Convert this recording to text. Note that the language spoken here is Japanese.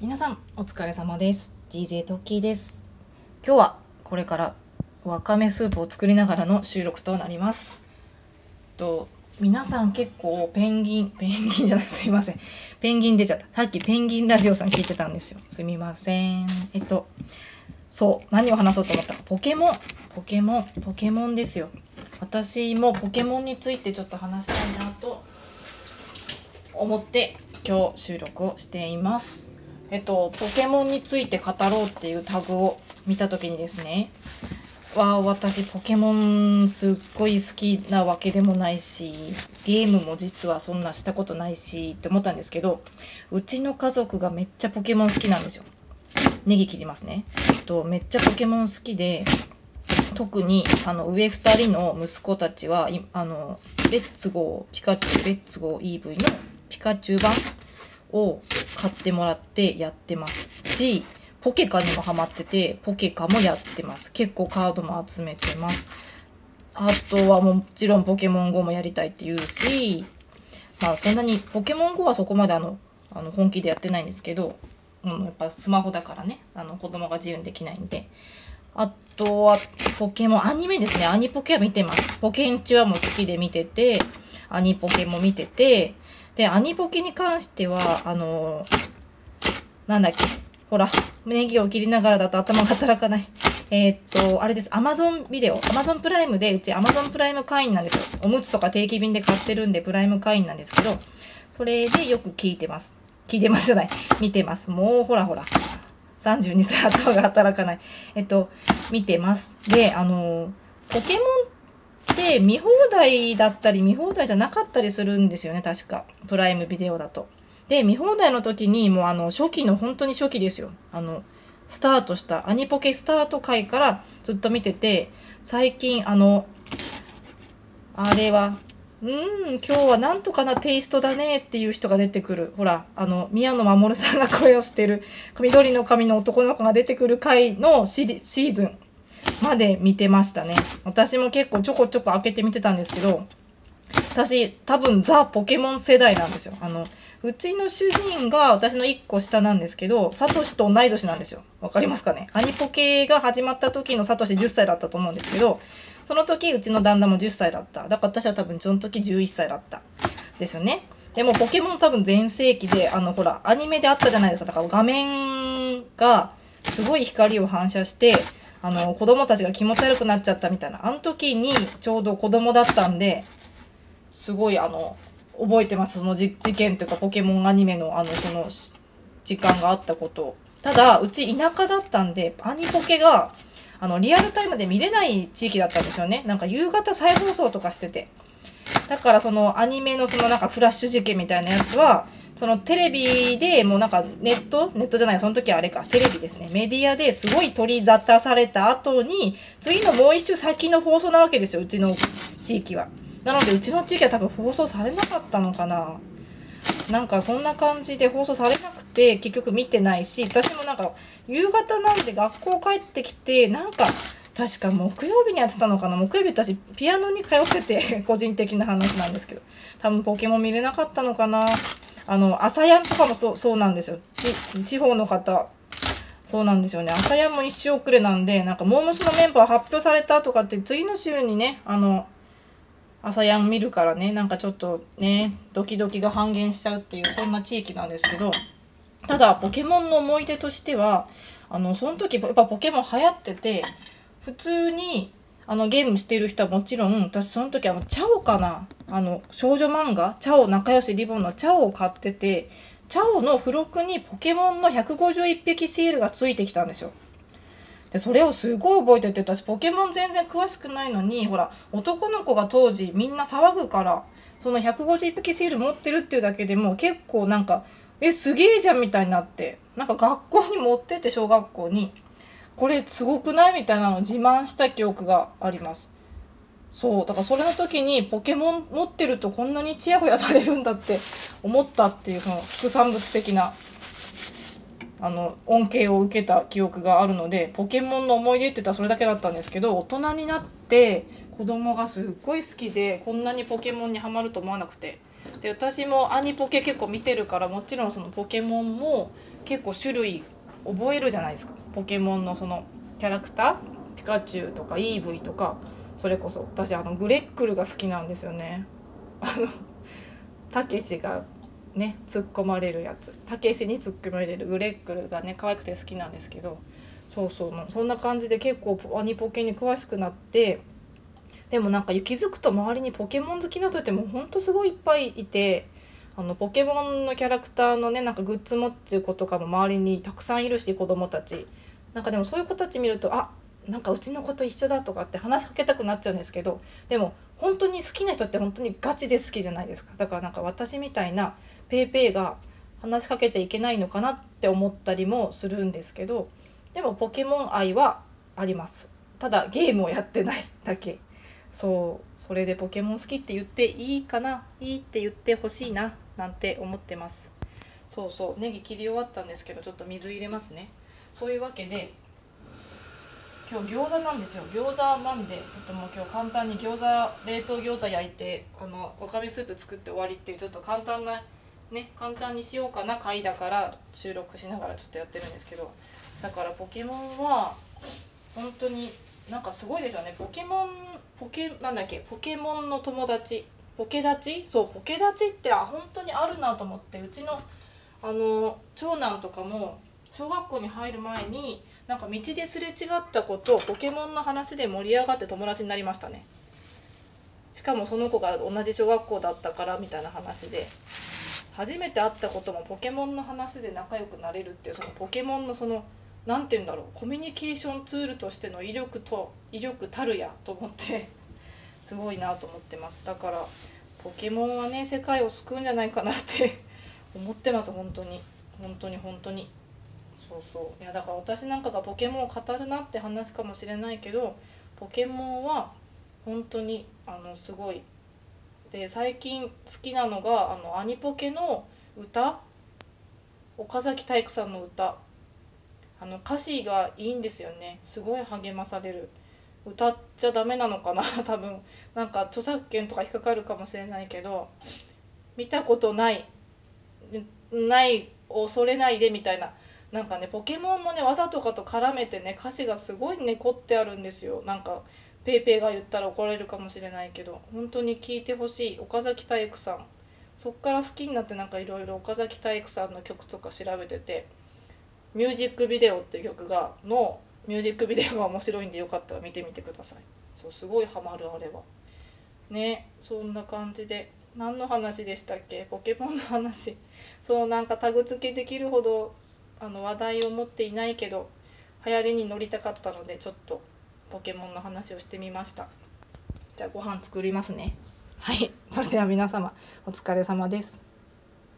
皆さんお疲れ様です。DJ トッキーです。今日はこれからわかめスープを作りながらの収録となります。と皆さん結構ペンギンペンギンじゃないすいません。ペンギン出ちゃった。さっきペンギンラジオさん聞いてたんですよ。すみません。えっとそう何を話そうと思ったか。ポケモン。ポケモン。ポケモンですよ。私もポケモンについてちょっと話したいなと思って今日収録をしています。えっと、ポケモンについて語ろうっていうタグを見た時にですね、わあ私ポケモンすっごい好きなわけでもないし、ゲームも実はそんなしたことないしって思ったんですけど、うちの家族がめっちゃポケモン好きなんですよ。ネギ切りますね。えっと、めっちゃポケモン好きで、特にあの上2人の息子たちは、あの、レッツゴー、ピカチュウ、レッツゴー イーブイ のピカチュウ版を買ってもらってやってますし、ポケカにもハマってて、ポケカもやってます。結構カードも集めてます。あとはもちろんポケモン GO もやりたいって言うし、まあそんなにポケモン GO はそこまであの、あの本気でやってないんですけど、うん、やっぱスマホだからね、あの子供が自由にできないんで。あとはポケモン、アニメですね。アニポケは見てます。ポケンチはもう好きで見てて、アニポケも見てて、で、アニポケに関しては、あのなんだっけ、ほら、ネギを切りながらだと頭が働かない。えー、っと、あれです。アマゾンビデオ。アマゾンプライムで、うちアマゾンプライム会員なんですよ。おむつとか定期便で買ってるんで、プライム会員なんですけど、それでよく聞いてます。聞いてますじゃない。見てます。もうほらほら。32歳頭が働かない。えっと、見てます。で、あの、ポケモンって見放題だったり見放題じゃなかったりするんですよね、確か。プライムビデオだと。で、見放題の時にもうあの初期の本当に初期ですよ。あの、スタートした、アニポケスタート回からずっと見てて、最近あの、あれは、うん、今日はなんとかなテイストだねっていう人が出てくる。ほら、あの、宮野真守さんが声をしてる、緑の髪の男の子が出てくる回のシーズンまで見てましたね。私も結構ちょこちょこ開けて見てたんですけど、私多分ザ・ポケモン世代なんですよ。あの、うちの主人が私の1個下なんですけど、サトシと同い年なんですよ。わかりますかね？アニポケが始まった時のサトシ10歳だったと思うんですけど、その時うちの旦那も10歳だった。だから私は多分その時11歳だった。ですよね。でもポケモン多分全盛期で、あのほら、アニメであったじゃないですか。だから画面がすごい光を反射して、あの、子供たちが気持ち悪くなっちゃったみたいな。あの時にちょうど子供だったんで、すごいあの、覚えてます。その事件というかポケモンアニメのあの、その、時間があったことを。ただ、うち田舎だったんで、アニポケが、あの、リアルタイムで見れない地域だったんですよね。なんか夕方再放送とかしてて。だからそのアニメのそのなんかフラッシュ事件みたいなやつは、そのテレビでもうなんかネット？ネットじゃない、その時はあれか、テレビですね。メディアですごい取り沙汰された後に、次のもう一周先の放送なわけですよ、うちの地域は。なので、うちの地域は多分放送されなかったのかな。なんかそんな感じで放送されなくて、結局見てないし、私もなんか夕方なんで学校帰ってきて、なんか確か木曜日にやってたのかな木曜日私ピアノに通ってて個人的な話なんですけど多分ポケモン見れなかったのかなあの、朝やんとかもそう、そうなんですよ。地方の方。そうなんですよね。朝やんも一周遅れなんで、なんか、モームスのメンバー発表されたとかって、次の週にね、あの、朝やん見るからね、なんかちょっとね、ドキドキが半減しちゃうっていう、そんな地域なんですけど、ただ、ポケモンの思い出としては、あの、その時、やっぱポケモン流行ってて、普通に、あの、ゲームしてる人はもちろん、私その時あの、チャオかなあの、少女漫画、チャオ仲良しリボンのチャオを買ってて、チャオの付録にポケモンの151匹シールがついてきたんですよ。で、それをすごい覚えてて、私ポケモン全然詳しくないのに、ほら、男の子が当時みんな騒ぐから、その151匹シール持ってるっていうだけでも結構なんか、え、すげえじゃんみたいになって、なんか学校に持ってって小学校に。これすごくない？みたいなのを自慢した記憶があります。そう、だからそれの時にポケモン持ってるとこんなにチヤホヤされるんだって思ったっていうその副産物的なあの恩恵を受けた記憶があるのでポケモンの思い出って言ったらそれだけだったんですけど大人になって子供がすっごい好きでこんなにポケモンにはまると思わなくて。で私もアニポケ結構見てるからもちろんそのポケモンも結構種類覚えるじゃないですか。ポケモンのそのキャラクターピカチュウとかイーブイとかそれこそ私あのグレックルが好きなんですよね。あのたけしがね突っ込まれるやつ。たけしに突っ込まれる。グレックルがね可愛くて好きなんですけどそうそうそんな感じで結構アニポケに詳しくなってでもなんか気づくと周りにポケモン好きな人ってもうほんとすごいいっぱいいてあのポケモンのキャラクターのねなんかグッズ持ってる子とかも周りにたくさんいるし子供たち。なんかでもそういう子たち見るとあなんかうちの子と一緒だとかって話しかけたくなっちゃうんですけどでも本当に好きな人って本当にガチで好きじゃないですか。だからなんか私みたいな PayPay が話しかけちゃいけないのかなって思ったりもするんですけどでもポケモン愛はあります。ただゲームをやってないだけ。そうそれでポケモン好きって言っていいかな？いいって言ってほしいな。なんて思ってます。そうそう。ネギ切り終わったんですけどちょっと水入れますね。そういうわけで今日餃子なんですよ。餃子なんでちょっともう今日簡単に餃子冷凍餃子焼いてあのわかめスープ作って終わりっていうちょっと簡単なね簡単にしようかな回だから収録しながらちょっとやってるんですけどだからポケモンは本当になんかすごいですよね。ポケモンポケなんだっけ？ポケモンの友達。ポケ立ち？そうポケ立ちってあ本当にあるなと思って。うちのあの長男とかも小学校に入る前になんか道ですれ違った子とポケモンの話で盛り上がって友達になりましたね。しかもその子が同じ小学校だったからみたいな話で。初めて会ったこともポケモンの話で仲良くなれるっていうそのポケモンのその何て言うんだろう。コミュニケーションツールとしての威力と威力たるやと思って。すごいなと思ってます。だからポケモンはね世界を救うんじゃないかなって 思ってます本当に。本当に本当に。そうそう。いやだから私なんかがポケモンを語るなって話かもしれないけどポケモンは本当にあのすごい。で最近好きなのがあのアニポケの歌。岡崎体育さんの歌。あの歌詞がいいんですよね。すごい励まされる。歌っちゃダメなのかな？多分。なんか著作権とか引っかかるかもしれないけど見たことない。ない恐れないでみたいな。なんかねポケモンのね技とかと絡めてね歌詞がすごいね凝ってあるんですよ。なんか PayPay が言ったら怒られるかもしれないけど。本当に聞いてほしい。岡崎体育さん。そっから好きになってなんかいろいろ岡崎体育さんの曲とか調べてて。ミュージックビデオっていう曲がのミュージックビデオが面白いんでよかったら見てみてください。そうすごいハマるあれは。ねそんな感じで。何の話でしたっけ？ポケモンの話。そうなんかタグ付けできるほどあの話題を持っていないけど流行りに乗りたかったのでちょっとポケモンの話をしてみました。じゃあご飯作りますね。はい。それでは皆様お疲れ様です。